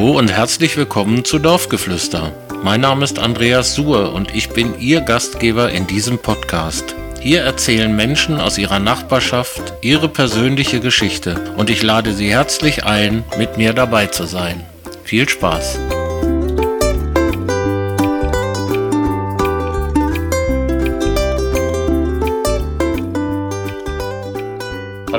Hallo und herzlich willkommen zu Dorfgeflüster. Mein Name ist Andreas Suhr und ich bin Ihr Gastgeber in diesem Podcast. Hier erzählen Menschen aus ihrer Nachbarschaft ihre persönliche Geschichte und ich lade Sie herzlich ein, mit mir dabei zu sein. Viel Spaß!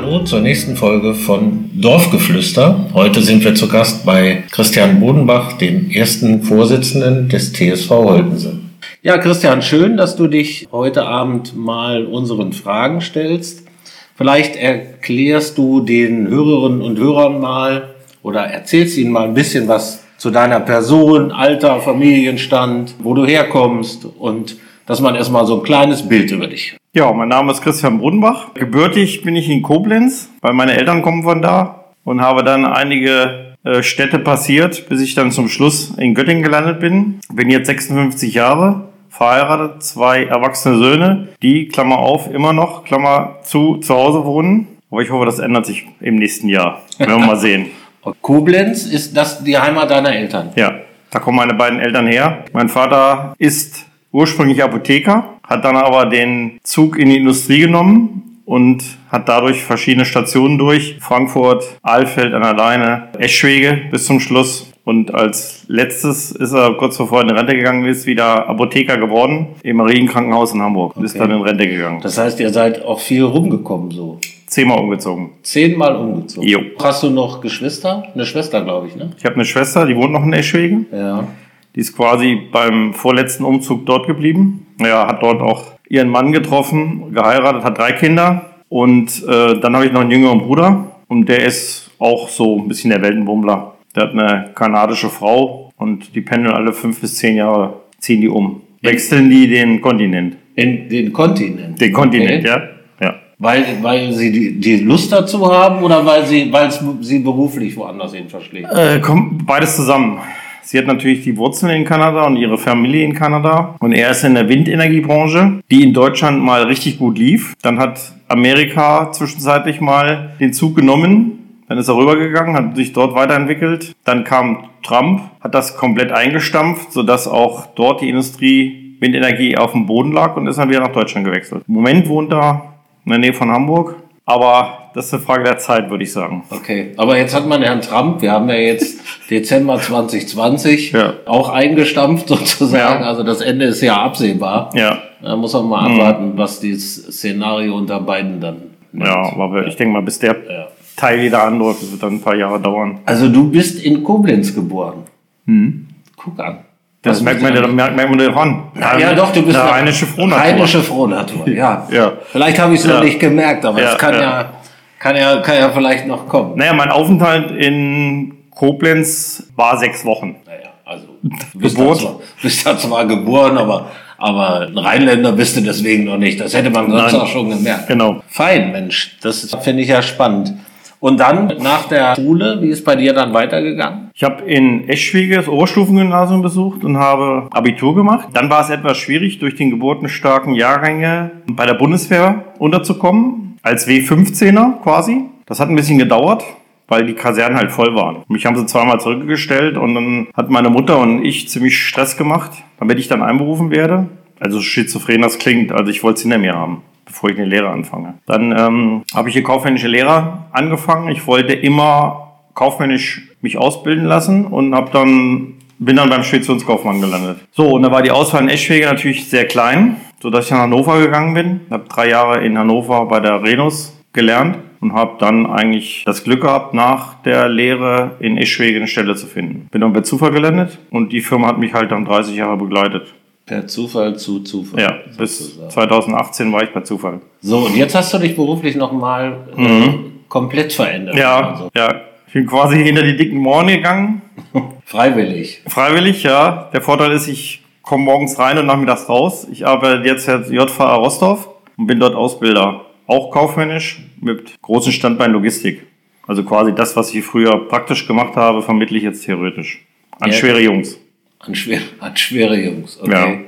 Hallo zur nächsten Folge von Dorfgeflüster. Heute sind wir zu Gast bei Christian Bodenbach, dem ersten Vorsitzenden des TSV Holtensen. Ja, Christian, schön, dass du dich heute Abend mal unseren Fragen stellst. Vielleicht erklärst du den Hörerinnen und Hörern mal oder erzählst ihnen mal ein bisschen was zu deiner Person, Alter, Familienstand, wo du herkommst und dass man erstmal so ein kleines Bild über dich. Ja, mein Name ist Christian Bodenbach. Gebürtig bin ich in Koblenz, weil meine Eltern kommen von da und habe dann einige äh, Städte passiert, bis ich dann zum Schluss in Göttingen gelandet bin. Bin jetzt 56 Jahre, verheiratet, zwei erwachsene Söhne, die, Klammer auf, immer noch, Klammer zu, zu Hause wohnen. Aber ich hoffe, das ändert sich im nächsten Jahr. Werden wir mal sehen. Koblenz, ist das die Heimat deiner Eltern? Ja, da kommen meine beiden Eltern her. Mein Vater ist ursprünglich Apotheker, hat dann aber den Zug in die Industrie genommen und hat dadurch verschiedene Stationen durch. Frankfurt, Ahlfeld an der Leine, Eschwege bis zum Schluss und als letztes ist er kurz bevor er in Rente gegangen ist, wieder Apotheker geworden im Marienkrankenhaus in Hamburg und okay. ist dann in Rente gegangen. Das heißt, ihr seid auch viel rumgekommen so. Zehnmal umgezogen. Zehnmal umgezogen. Jo. Hast du noch Geschwister? Eine Schwester, glaube ich, ne? Ich habe eine Schwester, die wohnt noch in Eschwege. Ja. Die ist quasi beim vorletzten Umzug dort geblieben. Ja, hat dort auch ihren Mann getroffen, geheiratet, hat drei Kinder. Und äh, dann habe ich noch einen jüngeren Bruder und der ist auch so ein bisschen der Weltenbummler. Der hat eine kanadische Frau und die pendeln alle fünf bis zehn Jahre, ziehen die um. Wechseln die den Kontinent. In den Kontinent? Den Kontinent, okay. ja. ja. Weil, weil sie die, die Lust dazu haben oder weil sie, weil sie beruflich woanders hin verschlägt? Äh, kommt beides zusammen. Sie hat natürlich die Wurzeln in Kanada und ihre Familie in Kanada. Und er ist in der Windenergiebranche, die in Deutschland mal richtig gut lief. Dann hat Amerika zwischenzeitlich mal den Zug genommen, dann ist er rübergegangen, hat sich dort weiterentwickelt. Dann kam Trump, hat das komplett eingestampft, sodass auch dort die Industrie Windenergie auf dem Boden lag und ist dann wieder nach Deutschland gewechselt. Im Moment wohnt er in der Nähe von Hamburg, aber das ist eine Frage der Zeit, würde ich sagen. Okay, aber jetzt hat man Herrn Trump, wir haben ja jetzt Dezember 2020 ja. auch eingestampft sozusagen, ja. also das Ende ist ja absehbar. Ja. Da muss man mal mhm. abwarten, was dieses Szenario unter beiden dann nimmt. Ja, aber ich denke mal, bis der ja. Teil wieder anläuft. Das wird dann ein paar Jahre dauern. Also du bist in Koblenz geboren. Hm. Guck an. Das, das merkt man, ja, merkt, merkt man. Ja, ja, doch, du bist eine rheinische Frohnatur. Rheinische Frohnatur, ja. ja. Vielleicht habe ich es noch nicht gemerkt, aber es kann ja. Kann ja, kann ja vielleicht noch kommen. Naja, mein Aufenthalt in Koblenz war sechs Wochen. Naja, also du bist, da zwar, bist da zwar geboren, aber aber ein Rheinländer bist du deswegen noch nicht. Das hätte man sonst Nein. auch schon gemerkt. Genau. Fein, Mensch. Das finde ich ja spannend. Und dann nach der Schule, wie ist bei dir dann weitergegangen? Ich habe in Eschwege das Oberstufengymnasium besucht und habe Abitur gemacht. Dann war es etwas schwierig, durch den geburtenstarken Jahrgänge bei der Bundeswehr unterzukommen. Als W15er quasi. Das hat ein bisschen gedauert weil die Kasernen halt voll waren. Mich haben sie zweimal zurückgestellt und dann hat meine Mutter und ich ziemlich Stress gemacht, damit ich dann einberufen werde. Also schizophren das klingt, also ich wollte es hinter mir haben bevor ich eine Lehre anfange. Dann ähm, habe ich hier kaufmännische Lehre angefangen. Ich wollte immer kaufmännisch mich ausbilden lassen und habe dann bin dann beim Speditionskaufmann gelandet. So, und da war die Auswahl in Eschwege natürlich sehr klein, sodass ich nach Hannover gegangen bin. Habe drei Jahre in Hannover bei der Renus gelernt und habe dann eigentlich das Glück gehabt, nach der Lehre in Eschwege eine Stelle zu finden. Bin dann bei Zufall gelandet und die Firma hat mich halt dann 30 Jahre begleitet. Per Zufall zu Zufall. Ja, bis 2018 war ich bei Zufall. So, und jetzt hast du dich beruflich nochmal äh, mhm. komplett verändert. Ja, also. ja. Ich bin quasi hinter die dicken Mauern gegangen. Freiwillig. Freiwillig, ja. Der Vorteil ist, ich komme morgens rein und nachmittags raus. Ich arbeite jetzt für JVA Rostov und bin dort Ausbilder. Auch kaufmännisch mit großen Standbein Logistik. Also quasi das, was ich früher praktisch gemacht habe, vermittle ich jetzt theoretisch. An ja. schwere Jungs. An, schwer, an schwere Jungs, okay.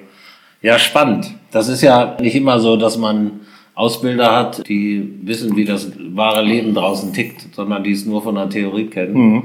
Ja. ja, spannend. Das ist ja nicht immer so, dass man Ausbilder hat, die wissen, wie das wahre Leben draußen tickt, sondern die es nur von der Theorie kennen. Mhm.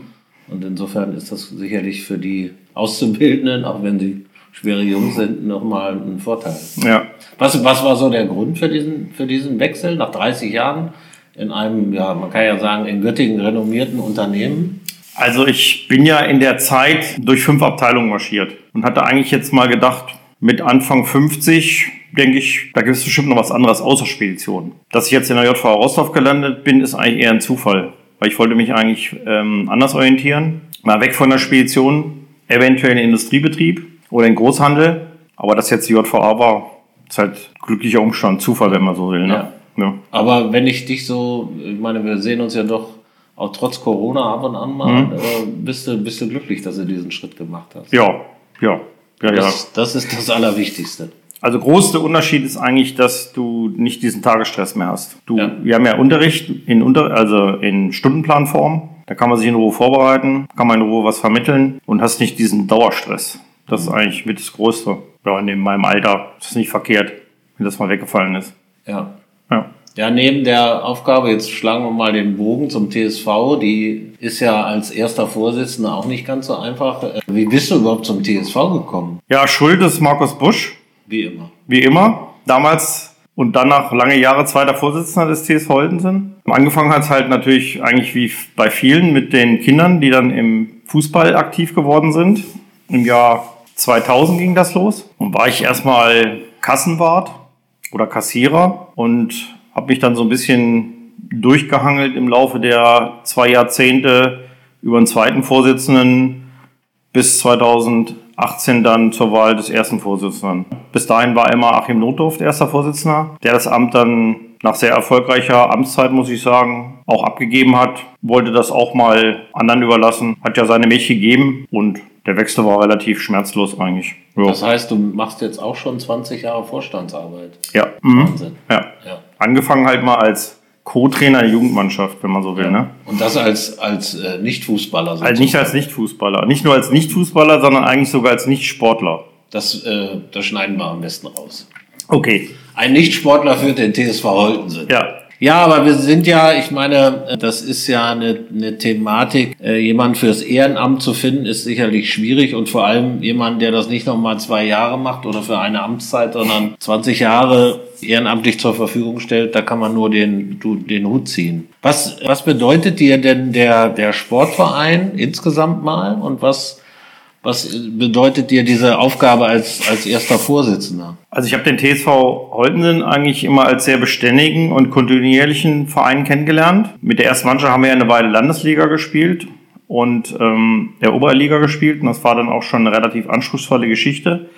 Und insofern ist das sicherlich für die Auszubildenden, auch wenn sie schwere Jungs sind, nochmal ein Vorteil. Ja. Was, was war so der Grund für diesen, für diesen Wechsel nach 30 Jahren in einem, ja, man kann ja sagen, in Göttingen renommierten Unternehmen? Also ich bin ja in der Zeit durch fünf Abteilungen marschiert und hatte eigentlich jetzt mal gedacht, mit Anfang 50 denke ich, da gibt es bestimmt noch was anderes außer Spedition. Dass ich jetzt in der JVA Rostov gelandet bin, ist eigentlich eher ein Zufall, weil ich wollte mich eigentlich ähm, anders orientieren. Mal weg von der Spedition, eventuell in den Industriebetrieb oder in Großhandel. Aber das jetzt die JVA war, ist halt glücklicher Umstand, Zufall, wenn man so will. Ne? Ja. ja. Aber wenn ich dich so, ich meine, wir sehen uns ja doch auch trotz Corona ab und an mal, mhm. äh, bist, du, bist du glücklich, dass du diesen Schritt gemacht hast? Ja, ja. ja, das, ja. das ist das Allerwichtigste. Also größte Unterschied ist eigentlich, dass du nicht diesen Tagesstress mehr hast. Du, ja. Wir haben ja Unterricht in Unter, also in Stundenplanform. Da kann man sich in Ruhe vorbereiten, kann man in Ruhe was vermitteln und hast nicht diesen Dauerstress. Das ist eigentlich mit das Größte. Ja, in meinem Alter ist es nicht verkehrt, wenn das mal weggefallen ist. Ja. Ja. Ja, neben der Aufgabe, jetzt schlagen wir mal den Bogen zum TSV, die ist ja als erster Vorsitzender auch nicht ganz so einfach. Wie bist du überhaupt zum TSV gekommen? Ja, Schuld ist Markus Busch. Wie immer. Wie immer. Damals und danach lange Jahre zweiter Vorsitzender des TSV Holtensen. Angefangen hat es halt natürlich eigentlich wie bei vielen mit den Kindern, die dann im Fußball aktiv geworden sind. Im Jahr 2000 ging das los. Und war ich erstmal Kassenwart oder Kassierer und habe mich dann so ein bisschen durchgehangelt im Laufe der zwei Jahrzehnte über einen zweiten Vorsitzenden bis 2018 dann zur Wahl des ersten Vorsitzenden. Bis dahin war immer Achim Notdorf der erste Vorsitzender, der das Amt dann nach sehr erfolgreicher Amtszeit, muss ich sagen, auch abgegeben hat, wollte das auch mal anderen überlassen, hat ja seine Milch gegeben und der Wechsel war relativ schmerzlos eigentlich. Ja. Das heißt, du machst jetzt auch schon 20 Jahre Vorstandsarbeit. Ja. Mhm. Wahnsinn. Ja. ja. Angefangen halt mal als Co-Trainer der Jugendmannschaft, wenn man so will. Ja. Ne? Und das als, als äh, Nicht-Fußballer? Als nicht als Nicht-Fußballer. Nicht nur als Nicht-Fußballer, sondern eigentlich sogar als Nicht-Sportler. Das, äh, das schneiden wir am besten raus. Okay. Ein Nicht-Sportler führt den TSV Holtensen. Ja. Ja, aber wir sind ja, ich meine, das ist ja eine, eine Thematik. Äh, jemand fürs Ehrenamt zu finden, ist sicherlich schwierig und vor allem jemand, der das nicht nochmal zwei Jahre macht oder für eine Amtszeit, sondern 20 Jahre ehrenamtlich zur Verfügung stellt, da kann man nur den, den Hut ziehen. Was, was bedeutet dir denn der, der Sportverein insgesamt mal und was was bedeutet dir diese Aufgabe als, als erster Vorsitzender? Also ich habe den TSV Holtensen eigentlich immer als sehr beständigen und kontinuierlichen Verein kennengelernt. Mit der ersten Mannschaft haben wir eine Weile Landesliga gespielt und ähm, der Oberliga gespielt und das war dann auch schon eine relativ anspruchsvolle Geschichte.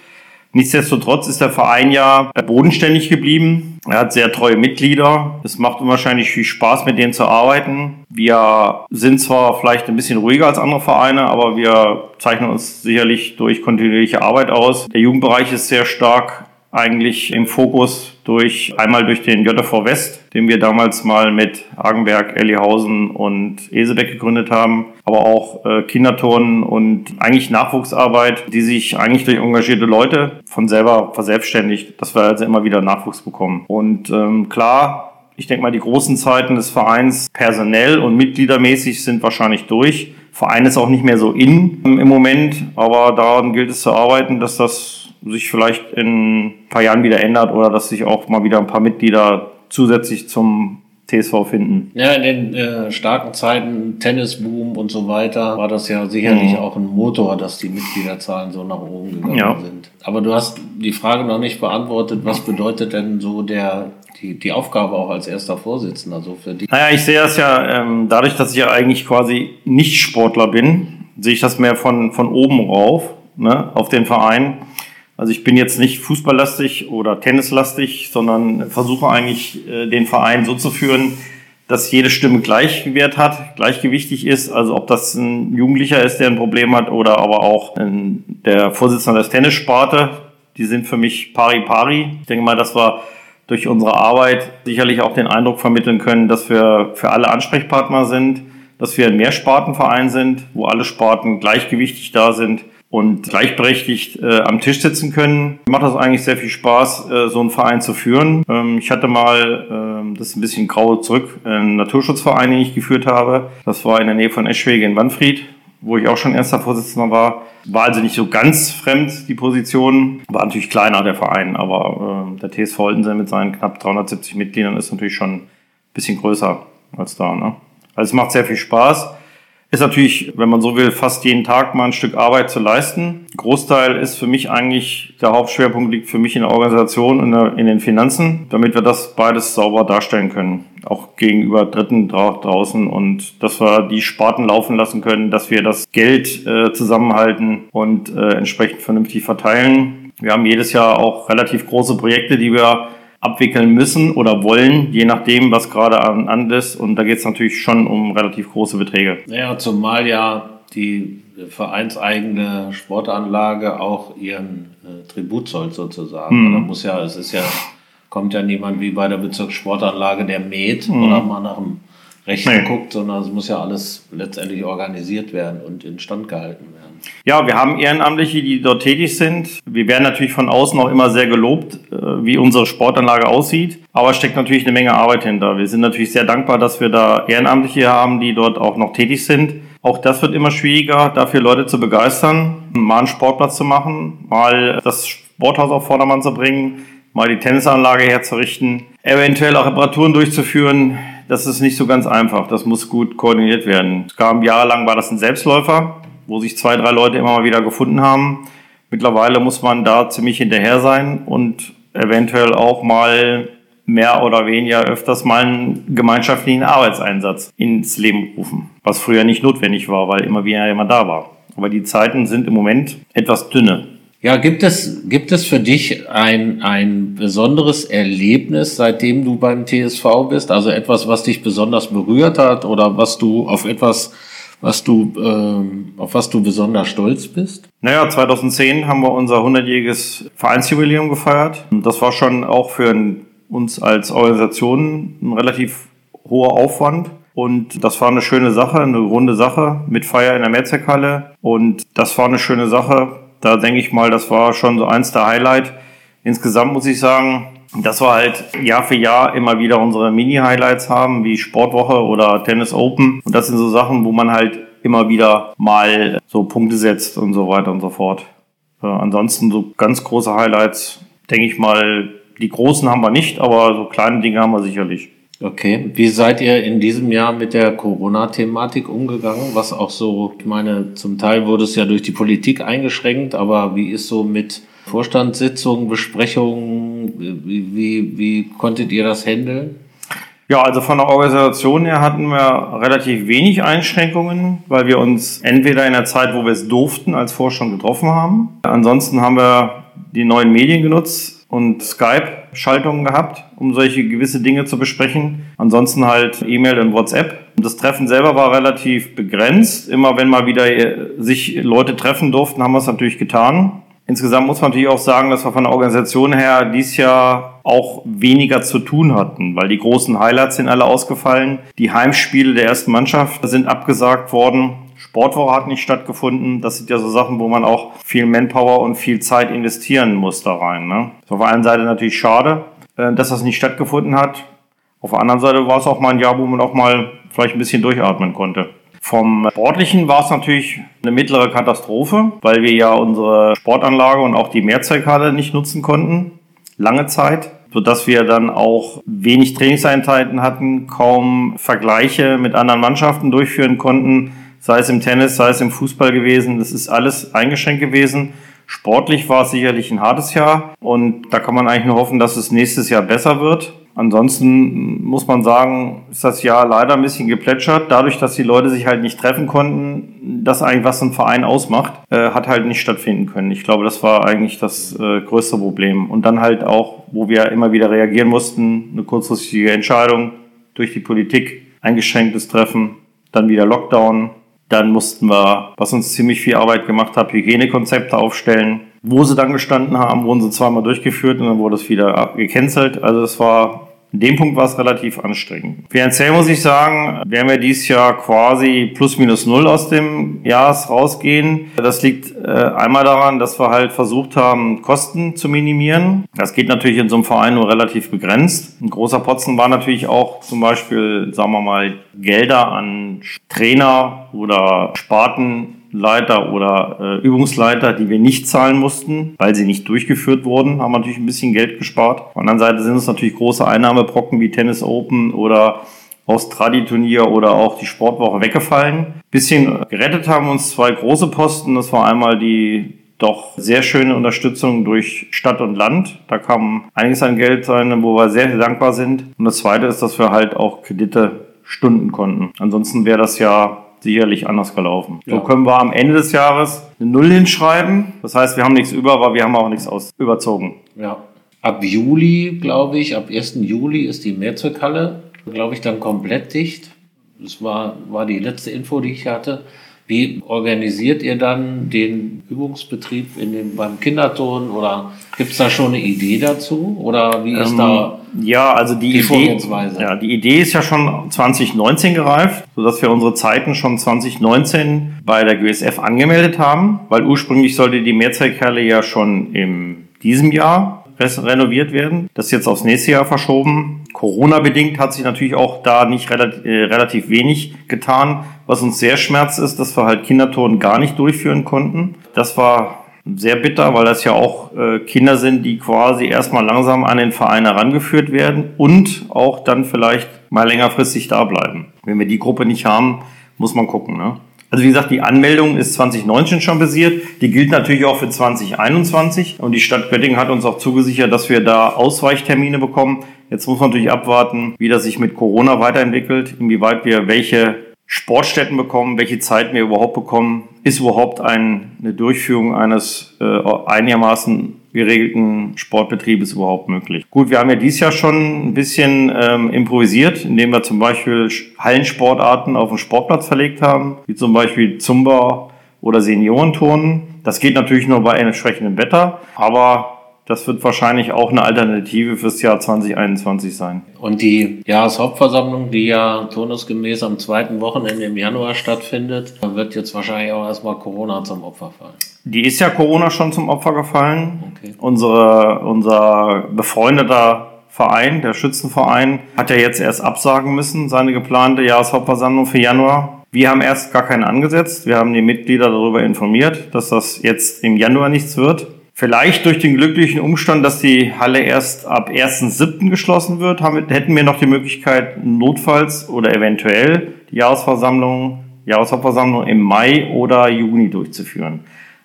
Nichtsdestotrotz ist der Verein ja bodenständig geblieben. Er hat sehr treue Mitglieder. Es macht unwahrscheinlich viel Spaß, mit denen zu arbeiten. Wir sind zwar vielleicht ein bisschen ruhiger als andere Vereine, aber wir zeichnen uns sicherlich durch kontinuierliche Arbeit aus. Der Jugendbereich ist sehr stark eigentlich im Fokus durch einmal durch den JV West, den wir damals mal mit Hagenberg, Ellihausen und Esebeck gegründet haben, aber auch äh, Kinderturnen und eigentlich Nachwuchsarbeit, die sich eigentlich durch engagierte Leute von selber verselbstständigt, dass wir also immer wieder Nachwuchs bekommen. Und ähm, klar, ich denke mal, die großen Zeiten des Vereins personell und mitgliedermäßig sind wahrscheinlich durch. Verein ist auch nicht mehr so in im Moment, aber daran gilt es zu arbeiten, dass das sich vielleicht in ein paar Jahren wieder ändert oder dass sich auch mal wieder ein paar Mitglieder zusätzlich zum TSV finden. Ja, in den äh, starken Zeiten, Tennisboom und so weiter, war das ja sicherlich mhm. auch ein Motor, dass die Mitgliederzahlen so nach oben gegangen ja. sind. Aber du hast die Frage noch nicht beantwortet, was bedeutet denn so der die, die Aufgabe auch als erster Vorsitzender so für dich? Naja, ich sehe das ja ähm, dadurch, dass ich ja eigentlich quasi nicht Sportler bin, sehe ich das mehr von, von oben rauf, ne, auf den Verein. Also ich bin jetzt nicht fußballlastig oder tennislastig, sondern versuche eigentlich äh, den Verein so zu führen, dass jede Stimme Gleichwert hat, gleichgewichtig ist. Also ob das ein Jugendlicher ist, der ein Problem hat, oder aber auch der Vorsitzende des Tennissparte. Die sind für mich pari pari. Ich denke mal, dass wir durch unsere Arbeit sicherlich auch den Eindruck vermitteln können, dass wir für alle Ansprechpartner sind, dass wir ein Mehrspartenverein sind, wo alle Sparten gleichgewichtig da sind und gleichberechtigt äh, am Tisch sitzen können. Macht das eigentlich sehr viel Spaß, äh, so einen Verein zu führen. Ähm, ich hatte mal, äh, das ist ein bisschen grau zurück, einen Naturschutzverein, den ich geführt habe. Das war in der Nähe von Eschwege in Wanfried. wo ich auch schon erster Vorsitzender war. War also nicht so ganz fremd, die Position. War natürlich kleiner, der Verein, aber äh, der TSV Oldensen mit seinen knapp 370 Mitgliedern ist natürlich schon ein bisschen größer als da. Ne? Also es macht sehr viel Spaß. Ist natürlich, wenn man so will, fast jeden Tag mal ein Stück Arbeit zu leisten. Großteil ist für mich eigentlich, der Hauptschwerpunkt liegt für mich in der Organisation und in den Finanzen, damit wir das beides sauber darstellen können. Auch gegenüber Dritten draußen und dass wir die Sparten laufen lassen können, dass wir das Geld äh, zusammenhalten und äh, entsprechend vernünftig verteilen. Wir haben jedes Jahr auch relativ große Projekte, die wir abwickeln müssen oder wollen, je nachdem, was gerade an, an ist. Und da geht es natürlich schon um relativ große Beträge. Naja, zumal ja die vereinseigene Sportanlage auch ihren äh, Tribut zollt sozusagen. Mhm. Da muss ja, es ist ja, kommt ja niemand wie bei der Bezirkssportanlage, der mäht mhm. oder mal nach dem Rechten nee. guckt, sondern es muss ja alles letztendlich organisiert werden und instand gehalten werden. Ja, wir haben Ehrenamtliche, die dort tätig sind. Wir werden natürlich von außen auch immer sehr gelobt, äh, wie unsere Sportanlage aussieht. Aber es steckt natürlich eine Menge Arbeit hinter. Wir sind natürlich sehr dankbar, dass wir da Ehrenamtliche haben, die dort auch noch tätig sind. Auch das wird immer schwieriger, dafür Leute zu begeistern, mal einen Sportplatz zu machen, mal das Sporthaus auf Vordermann zu bringen, mal die Tennisanlage herzurichten, eventuell auch Reparaturen durchzuführen. Das ist nicht so ganz einfach. Das muss gut koordiniert werden. Es gab jahrelang war das ein Selbstläufer wo sich zwei, drei Leute immer mal wieder gefunden haben. Mittlerweile muss man da ziemlich hinterher sein und eventuell auch mal mehr oder weniger öfters mal einen gemeinschaftlichen Arbeitseinsatz ins Leben rufen, was früher nicht notwendig war, weil immer wieder jemand da war. Aber die Zeiten sind im Moment etwas dünne. Ja, gibt es, gibt es für dich ein, ein besonderes Erlebnis, seitdem du beim TSV bist? Also etwas, was dich besonders berührt hat oder was du auf etwas was du, äh, auf was du besonders stolz bist? Naja, 2010 haben wir unser 100-jähriges Vereinsjubiläum gefeiert. Das war schon auch für uns als Organisation ein relativ hoher Aufwand. Und das war eine schöne Sache, eine runde Sache mit Feier in der Mehrzweckhalle. Und das war eine schöne Sache. Da denke ich mal, das war schon so eins der Highlight. Insgesamt muss ich sagen, dass wir halt Jahr für Jahr immer wieder unsere Mini-Highlights haben, wie Sportwoche oder Tennis Open. Und das sind so Sachen, wo man halt immer wieder mal so Punkte setzt und so weiter und so fort. Äh, ansonsten so ganz große Highlights, denke ich mal, die großen haben wir nicht, aber so kleine Dinge haben wir sicherlich. Okay, wie seid ihr in diesem Jahr mit der Corona-Thematik umgegangen? Was auch so, ich meine, zum Teil wurde es ja durch die Politik eingeschränkt, aber wie ist so mit Vorstandssitzungen, Besprechungen, wie, wie, wie konntet ihr das handeln? Ja, also von der Organisation her hatten wir relativ wenig Einschränkungen, weil wir uns entweder in der Zeit, wo wir es durften, als Vorstand getroffen haben. Ansonsten haben wir die neuen Medien genutzt und Skype-Schaltungen gehabt, um solche gewisse Dinge zu besprechen. Ansonsten halt E-Mail und WhatsApp. Das Treffen selber war relativ begrenzt. Immer wenn mal wieder sich Leute treffen durften, haben wir es natürlich getan. Insgesamt muss man natürlich auch sagen, dass wir von der Organisation her dies Jahr auch weniger zu tun hatten, weil die großen Highlights sind alle ausgefallen. Die Heimspiele der ersten Mannschaft sind abgesagt worden. Sportwoche hat nicht stattgefunden. Das sind ja so Sachen, wo man auch viel Manpower und viel Zeit investieren muss da rein. Ne? Das auf der einen Seite natürlich schade, äh, dass das nicht stattgefunden hat. Auf der anderen Seite war es auch mal ein Jahr, wo man auch mal vielleicht ein bisschen durchatmen konnte. Vom Sportlichen war es natürlich eine mittlere Katastrophe, weil wir ja unsere Sportanlage und auch die Mehrzweckhalle nicht nutzen konnten. Lange Zeit sodass wir dann auch wenig Trainingseinheiten hatten, kaum Vergleiche mit anderen Mannschaften durchführen konnten, sei es im Tennis, sei es im Fußball gewesen. Das ist alles eingeschränkt gewesen. Sportlich war es sicherlich ein hartes Jahr und da kann man eigentlich nur hoffen, dass es nächstes Jahr besser wird. Ansonsten muss man sagen, ist das Jahr leider ein bisschen geplätschert. Dadurch, dass die Leute sich halt nicht treffen konnten, das eigentlich, was ein Verein ausmacht, äh, hat halt nicht stattfinden können. Ich glaube, das war eigentlich das äh, größte Problem. Und dann halt auch, wo wir immer wieder reagieren mussten, eine kurzfristige Entscheidung durch die Politik, eingeschränktes Treffen, dann wieder Lockdown. Dann mussten wir, was uns ziemlich viel Arbeit gemacht hat, Hygienekonzepte aufstellen wo sie dann gestanden haben, wurden sie zweimal durchgeführt und dann wurde es wieder gecancelt. Also es war In dem Punkt war es relativ anstrengend. Finanziell muss ich sagen, werden wir dieses Jahr quasi plus minus null aus dem Jahres rausgehen. Das liegt äh, einmal daran, dass wir halt versucht haben, Kosten zu minimieren. Das geht natürlich in so einem Verein nur relativ begrenzt. Ein großer Potzen war natürlich auch zum Beispiel, sagen wir mal, Gelder an Trainer oder Sparten Leiter oder äh, Übungsleiter, die wir nicht zahlen mussten, weil sie nicht durchgeführt wurden, haben natürlich ein bisschen Geld gespart. Auf der anderen Seite sind es natürlich große Einnahmebrocken wie Tennis Open oder Austradi-Turnier oder auch die Sportwoche weggefallen. Bisschen gerettet haben uns zwei große Posten. Das war einmal die doch sehr schöne Unterstützung durch Stadt und Land. Da kam einiges an Geld rein, wo wir sehr, sehr dankbar sind. Und das zweite ist, dass wir halt auch Kredite stunden konnten. Ansonsten wäre das ja sicherlich anders gelaufen. Ja. So können wir am Ende des Jahres eine Null hinschreiben. Das heißt, wir haben nichts über, aber wir haben auch nichts aus überzogen. Ja. Ab Juli, glaube ich, ab 1. Juli ist die Mehrzweckhalle, glaube ich, dann komplett dicht. Das war, war die letzte Info, die ich hatte. Wie organisiert ihr dann den Übungsbetrieb in dem, beim Kinderton oder gibt es da schon eine Idee dazu? Oder wie ist ähm, da ja, also die, die Idee, ja, die Idee ist ja schon 2019 gereift, sodass wir unsere Zeiten schon 2019 bei der GSF angemeldet haben, weil ursprünglich sollte die Mehrzweckhalle ja schon in diesem Jahr renoviert werden. Das ist jetzt aufs nächste Jahr verschoben. Corona-bedingt hat sich natürlich auch da nicht relativ, äh, relativ wenig getan. Was uns sehr schmerzt ist, dass wir halt Kindertouren gar nicht durchführen konnten. Das war sehr bitter, weil das ja auch äh, Kinder sind, die quasi erstmal langsam an den Verein herangeführt werden und auch dann vielleicht mal längerfristig da bleiben. Wenn wir die Gruppe nicht haben, muss man gucken. Ne? Also wie gesagt, die Anmeldung ist 2019 schon basiert. Die gilt natürlich auch für 2021. Und die Stadt Göttingen hat uns auch zugesichert, dass wir da Ausweichtermine bekommen. Jetzt muss man natürlich abwarten, wie das sich mit Corona weiterentwickelt, inwieweit wir welche Sportstätten bekommen, welche Zeiten wir überhaupt bekommen. Ist überhaupt ein, eine Durchführung eines äh, einigermaßen geregelten Sportbetriebes überhaupt möglich? Gut, wir haben ja dieses Jahr schon ein bisschen ähm, improvisiert, indem wir zum Beispiel Hallensportarten auf den Sportplatz verlegt haben, wie zum Beispiel Zumba oder Seniorenturnen. Das geht natürlich nur bei entsprechendem Wetter, aber das wird wahrscheinlich auch eine Alternative fürs Jahr 2021 sein. Und die Jahreshauptversammlung, die ja turnusgemäß am zweiten Wochenende im Januar stattfindet, wird jetzt wahrscheinlich auch erstmal Corona zum Opfer fallen. Die ist ja Corona schon zum Opfer gefallen. Okay. Unsere, unser befreundeter Verein, der Schützenverein, hat ja jetzt erst absagen müssen, seine geplante Jahreshauptversammlung für Januar. Wir haben erst gar keinen angesetzt. Wir haben die Mitglieder darüber informiert, dass das jetzt im Januar nichts wird. Vielleicht durch den glücklichen Umstand, dass die Halle erst ab 1.7. geschlossen wird, haben, hätten wir noch die Möglichkeit, notfalls oder eventuell die Jahresversammlung, Jahreshauptversammlung im Mai oder Juni durchzuführen.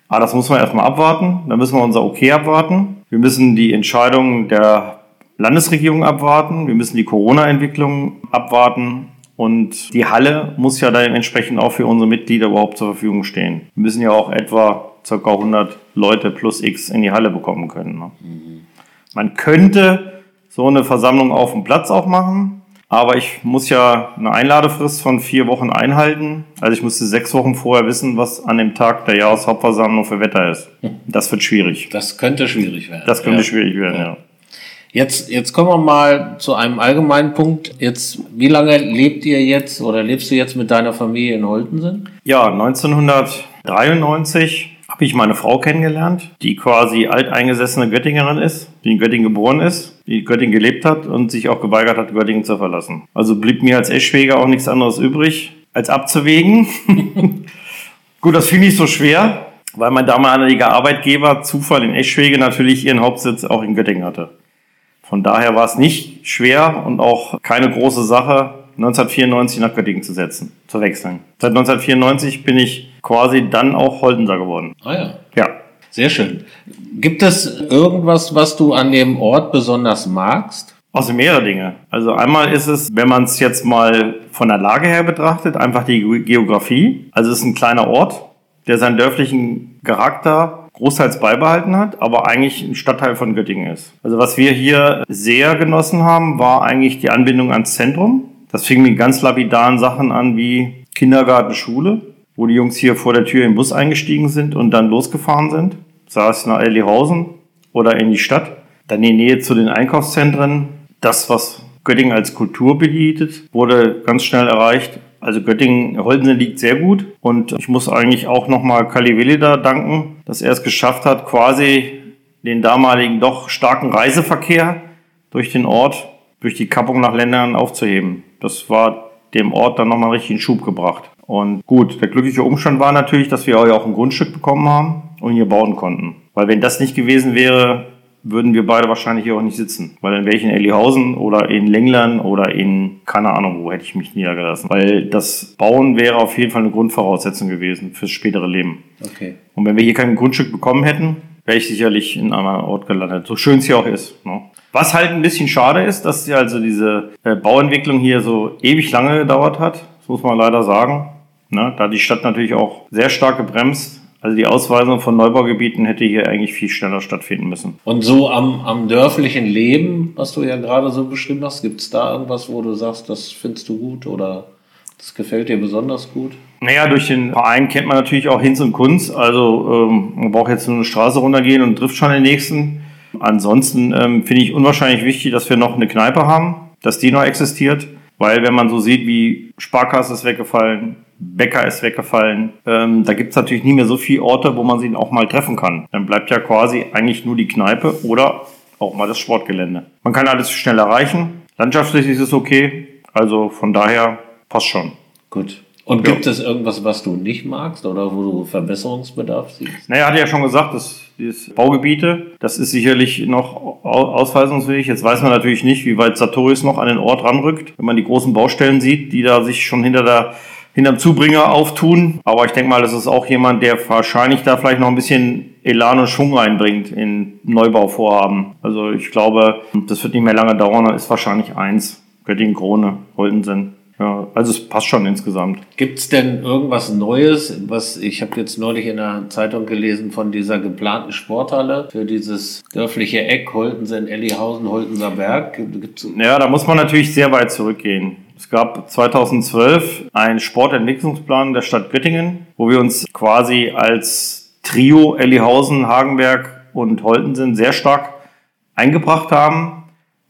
Aber das muss man erstmal abwarten. Da müssen wir unser Okay abwarten. Wir müssen die Entscheidung der Landesregierung abwarten. Wir müssen die Corona-Entwicklung abwarten. Und die Halle muss ja dann entsprechend auch für unsere Mitglieder überhaupt zur Verfügung stehen. Wir müssen ja auch etwa ca. 100 Leute plus X in die Halle bekommen können. Ne? Mhm. Man könnte so eine Versammlung auf dem Platz auch machen, aber ich muss ja eine Einladefrist von vier Wochen einhalten. Also ich müsste sechs Wochen vorher wissen, was an dem Tag der Jahreshauptversammlung für Wetter ist. Das wird schwierig. Das könnte schwierig werden. Das könnte ja. schwierig werden, ja. ja. Jetzt, jetzt kommen wir mal zu einem allgemeinen Punkt. Jetzt, wie lange lebt ihr jetzt oder lebst du jetzt mit deiner Familie in Holtensen? Ja, 1993 habe ich meine Frau kennengelernt, die quasi alteingesessene Göttingerin ist, die in Göttingen geboren ist, die in Göttingen gelebt hat und sich auch geweigert hat, Göttingen zu verlassen. Also blieb mir als Eschwäger auch nichts anderes übrig, als abzuwägen. Gut, das fiel nicht so schwer, weil mein damaliger Arbeitgeber Zufall in Eschwege natürlich ihren Hauptsitz auch in Göttingen hatte. Von daher war es nicht schwer und auch keine große Sache, 1994 nach Göttingen zu setzen, zu wechseln. Seit 1994 bin ich quasi dann auch Holdenser geworden. Ah ja. Ja. Sehr schön. Gibt es irgendwas, was du an dem Ort besonders magst? Also mehrere Dinge. Also einmal ist es, wenn man es jetzt mal von der Lage her betrachtet, einfach die Geografie. Also es ist ein kleiner Ort, der seinen dörflichen Charakter großteils beibehalten hat, aber eigentlich ein Stadtteil von Göttingen ist. Also was wir hier sehr genossen haben, war eigentlich die Anbindung ans Zentrum. Das fing mit ganz lapidaren Sachen an wie Kindergarten, Schule, wo die Jungs hier vor der Tür im Bus eingestiegen sind und dann losgefahren sind, sei es nach Ellihausen oder in die Stadt. Dann die Nähe zu den Einkaufszentren, das, was Göttingen als Kultur bedient, wurde ganz schnell erreicht. Also Göttingen, Holdensen liegt sehr gut und ich muss eigentlich auch nochmal Kali Willida danken, dass er es geschafft hat, quasi den damaligen doch starken Reiseverkehr durch den Ort, durch die Kappung nach Ländern aufzuheben. Das war dem Ort dann nochmal richtig in Schub gebracht. Und gut, der glückliche Umstand war natürlich, dass wir auch ein Grundstück bekommen haben und hier bauen konnten. Weil wenn das nicht gewesen wäre, würden wir beide wahrscheinlich hier auch nicht sitzen. Weil dann wäre ich in Ellihausen oder in Lenglern oder in keine Ahnung wo hätte ich mich niedergelassen. Weil das Bauen wäre auf jeden Fall eine Grundvoraussetzung gewesen fürs spätere Leben. Okay. Und wenn wir hier kein Grundstück bekommen hätten, wäre ich sicherlich in einem Ort gelandet. So schön es hier auch ist. Ne? Was halt ein bisschen schade ist, dass also diese äh, Bauentwicklung hier so ewig lange gedauert hat. Das muss man leider sagen. Ne? Da die Stadt natürlich auch sehr stark gebremst also die Ausweisung von Neubaugebieten hätte hier eigentlich viel schneller stattfinden müssen. Und so am, am dörflichen Leben, was du ja gerade so beschrieben hast, gibt es da irgendwas, wo du sagst, das findest du gut oder das gefällt dir besonders gut? Naja, durch den Verein kennt man natürlich auch Hinz und Kunst. Also ähm, man braucht jetzt nur eine Straße runtergehen und trifft schon den nächsten. Ansonsten ähm, finde ich unwahrscheinlich wichtig, dass wir noch eine Kneipe haben, dass die noch existiert. Weil wenn man so sieht, wie Sparkasse ist weggefallen, Bäcker ist weggefallen. Ähm, da gibt's natürlich nie mehr so viele Orte, wo man sie auch mal treffen kann. Dann bleibt ja quasi eigentlich nur die Kneipe oder auch mal das Sportgelände. Man kann alles schnell erreichen. Landschaftlich ist es okay. Also von daher passt schon. Gut. Und ja. gibt es irgendwas, was du nicht magst oder wo du Verbesserungsbedarf siehst? Naja, hatte ja schon gesagt, dass dieses Baugebiete, das ist sicherlich noch ausweisungsfähig. Jetzt weiß man natürlich nicht, wie weit Sartorius noch an den Ort ranrückt. Wenn man die großen Baustellen sieht, die da sich schon hinter der hinterm Zubringer auftun. Aber ich denke mal, das ist auch jemand, der wahrscheinlich da vielleicht noch ein bisschen Elan und Schwung reinbringt in Neubauvorhaben. Also ich glaube, das wird nicht mehr lange dauern, ist wahrscheinlich eins. Göttingen, Krone, Holtensen. Ja, also es passt schon insgesamt. Gibt es denn irgendwas Neues, was ich habe jetzt neulich in der Zeitung gelesen von dieser geplanten Sporthalle für dieses dörfliche Eck Holtensen, Ellihausen, Holtenser Berg? Gibt's ja, da muss man natürlich sehr weit zurückgehen. Es gab 2012 einen Sportentwicklungsplan der Stadt Göttingen, wo wir uns quasi als Trio Ellihausen, Hagenberg und Holtensen sehr stark eingebracht haben.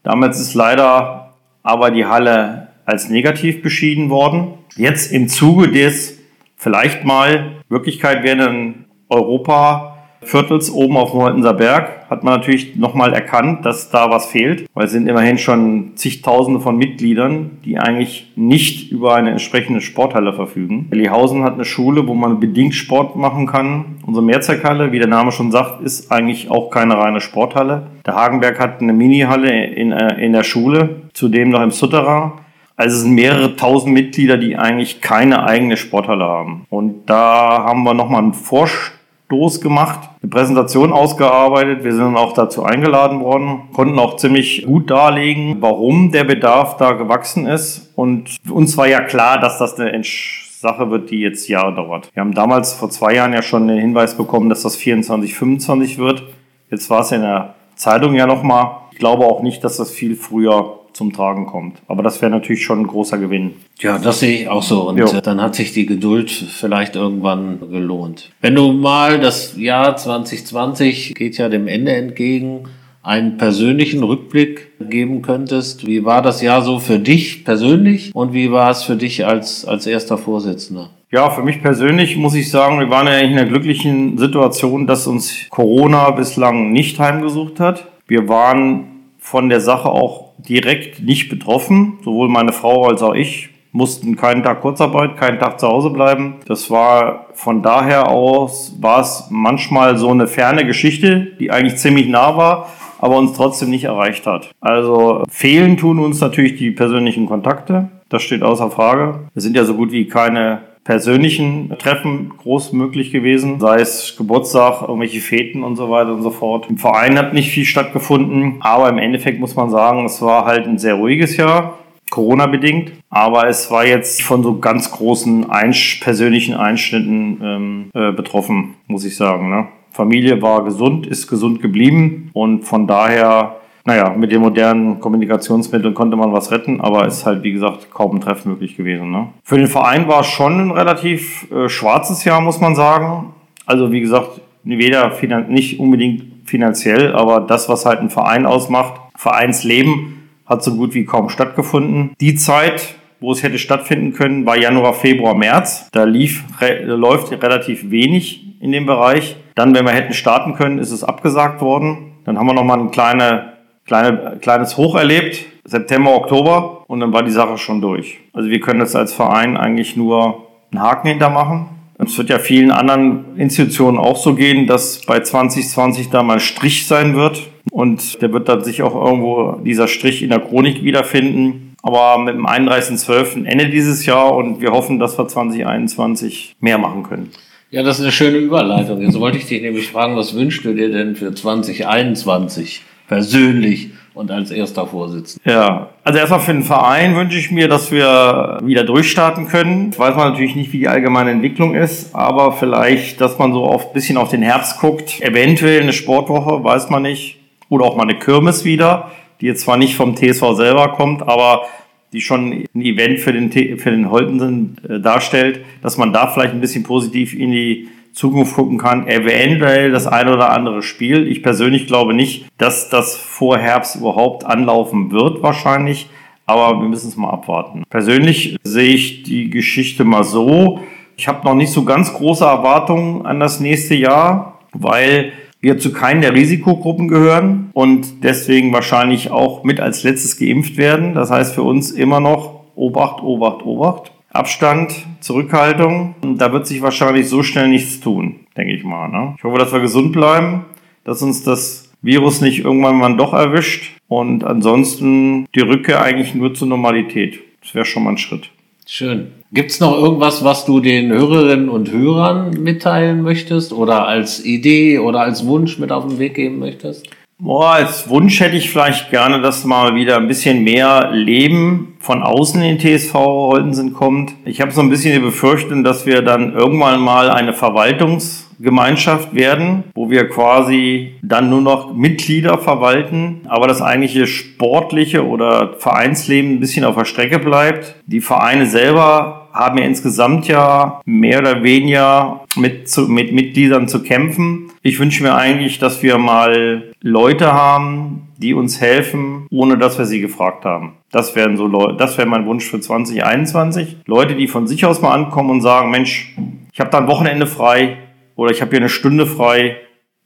Damals ist leider aber die Halle als negativ beschieden worden. Jetzt im Zuge des vielleicht mal Wirklichkeit werden Europa Viertels oben auf dem Holtenser Berg hat man natürlich nochmal erkannt, dass da was fehlt, weil es sind immerhin schon zigtausende von Mitgliedern, die eigentlich nicht über eine entsprechende Sporthalle verfügen. Ellihausen hat eine Schule, wo man bedingt Sport machen kann. Unsere Mehrzweckhalle, wie der Name schon sagt, ist eigentlich auch keine reine Sporthalle. Der Hagenberg hat eine Minihalle in, äh, in der Schule, zudem noch im Souterrain. Also es sind mehrere tausend Mitglieder, die eigentlich keine eigene Sporthalle haben. Und da haben wir nochmal einen Vorschlag Stoß gemacht, eine Präsentation ausgearbeitet. Wir sind auch dazu eingeladen worden, konnten auch ziemlich gut darlegen, warum der Bedarf da gewachsen ist. Und uns war ja klar, dass das eine Sache wird, die jetzt Jahre dauert. Wir haben damals vor zwei Jahren ja schon den Hinweis bekommen, dass das 24, 25 wird. Jetzt war es in der Zeitung ja nochmal. Ich glaube auch nicht, dass das viel früher zum Tragen kommt. Aber das wäre natürlich schon ein großer Gewinn. Ja, das sehe ich auch so. Und jo. dann hat sich die Geduld vielleicht irgendwann gelohnt. Wenn du mal das Jahr 2020 geht ja dem Ende entgegen, einen persönlichen Rückblick geben könntest. Wie war das Jahr so für dich persönlich und wie war es für dich als, als erster Vorsitzender? Ja, für mich persönlich muss ich sagen, wir waren ja in einer glücklichen Situation, dass uns Corona bislang nicht heimgesucht hat. Wir waren von der Sache auch direkt nicht betroffen. Sowohl meine Frau als auch ich mussten keinen Tag Kurzarbeit, keinen Tag zu Hause bleiben. Das war von daher aus, war es manchmal so eine ferne Geschichte, die eigentlich ziemlich nah war, aber uns trotzdem nicht erreicht hat. Also fehlen tun uns natürlich die persönlichen Kontakte. Das steht außer Frage. Es sind ja so gut wie keine persönlichen Treffen groß möglich gewesen, sei es Geburtstag, irgendwelche Feten und so weiter und so fort. Im Verein hat nicht viel stattgefunden, aber im Endeffekt muss man sagen, es war halt ein sehr ruhiges Jahr. Corona-bedingt, aber es war jetzt von so ganz großen Einsch persönlichen Einschnitten ähm, äh, betroffen, muss ich sagen. Ne? Familie war gesund, ist gesund geblieben und von daher naja, mit den modernen Kommunikationsmitteln konnte man was retten, aber ist halt, wie gesagt, kaum ein Treff möglich gewesen. Ne? Für den Verein war es schon ein relativ äh, schwarzes Jahr, muss man sagen. Also, wie gesagt, weder nicht unbedingt finanziell, aber das, was halt ein Verein ausmacht, Vereinsleben, hat so gut wie kaum stattgefunden. Die Zeit, wo es hätte stattfinden können, war Januar, Februar, März. Da lief, re, läuft relativ wenig in dem Bereich. Dann, wenn wir hätten starten können, ist es abgesagt worden. Dann haben wir nochmal ein kleine, kleine, kleines Hoch erlebt, September, Oktober, und dann war die Sache schon durch. Also wir können das als Verein eigentlich nur einen Haken hintermachen. Es wird ja vielen anderen Institutionen auch so gehen, dass bei 2020 da mal Strich sein wird. Und der wird dann sich auch irgendwo dieser Strich in der Chronik wiederfinden. Aber mit dem 31.12. Ende dieses Jahr und wir hoffen, dass wir 2021 mehr machen können. Ja, das ist eine schöne Überleitung. Jetzt wollte ich dich nämlich fragen, was wünschst du dir denn für 2021 persönlich und als erster Vorsitzender? Ja, also erstmal für den Verein wünsche ich mir, dass wir wieder durchstarten können. Ich weiß man natürlich nicht, wie die allgemeine Entwicklung ist, aber vielleicht, dass man so auf bisschen auf den Herbst guckt. Eventuell eine Sportwoche, weiß man nicht. Oder auch mal eine Kirmes wieder, die jetzt zwar nicht vom TSV selber kommt, aber die schon ein Event für den, für den Holtensen äh, darstellt, dass man da vielleicht ein bisschen positiv in die Zukunft gucken kann. Eventuell das ein oder andere Spiel. Ich persönlich glaube nicht, dass das vor Herbst überhaupt anlaufen wird, wahrscheinlich. Aber wir müssen es mal abwarten. Persönlich sehe ich die Geschichte mal so. Ich habe noch nicht so ganz große Erwartungen an das nächste Jahr, weil wir zu keinen der Risikogruppen gehören und deswegen wahrscheinlich auch mit als letztes geimpft werden. Das heißt für uns immer noch Obacht, Obacht, Obacht. Abstand, Zurückhaltung. Da wird sich wahrscheinlich so schnell nichts tun, denke ich mal. Ne? Ich hoffe, dass wir gesund bleiben, dass uns das Virus nicht irgendwann mal doch erwischt und ansonsten die Rückkehr eigentlich nur zur Normalität. Das wäre schon mal ein Schritt. Schön. Gibt es noch irgendwas, was du den Hörerinnen und Hörern mitteilen möchtest oder als Idee oder als Wunsch mit auf den Weg geben möchtest? Boah, als Wunsch hätte ich vielleicht gerne, dass mal wieder ein bisschen mehr Leben von außen in den TSV Holtensen kommt. Ich habe so ein bisschen die Befürchtung, dass wir dann irgendwann mal eine Verwaltungsgemeinschaft werden, wo wir quasi dann nur noch Mitglieder verwalten, aber das eigentliche sportliche oder Vereinsleben ein bisschen auf der Strecke bleibt. Die Vereine selber haben ja insgesamt ja mehr oder weniger mit, zu, mit Mitgliedern zu kämpfen. Ich wünsche mir eigentlich, dass wir mal Leute haben, die uns helfen, ohne dass wir sie gefragt haben. Das wären so Leute, wäre mein Wunsch für 2021. Leute, die von sich aus mal ankommen und sagen, Mensch, ich habe da ein Wochenende frei oder ich habe hier eine Stunde frei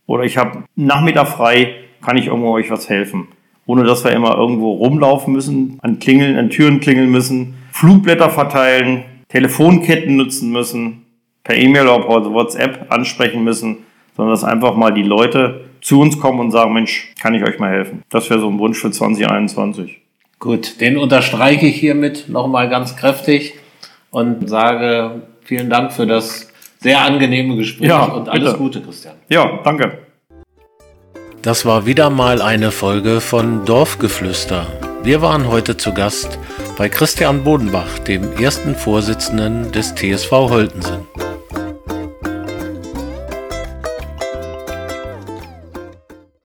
oder ich habe Nachmittag frei, kann ich irgendwo euch was helfen. Ohne dass wir immer irgendwo rumlaufen müssen, an Klingeln, an Türen klingeln müssen, Flugblätter verteilen, Telefonketten nutzen müssen, per E-Mail oder WhatsApp ansprechen müssen, sondern dass einfach mal die Leute zu uns kommen und sagen, Mensch, kann ich euch mal helfen? Das wäre so ein Wunsch für 2021. Gut, den unterstreiche ich hiermit nochmal ganz kräftig und sage vielen Dank für das sehr angenehme Gespräch ja, und alles bitte. Gute, Christian. Ja, danke. Das war wieder mal eine Folge von Dorfgeflüster. Wir waren heute zu Gast bei Christian Bodenbach, dem ersten Vorsitzenden des TSV Holtensen.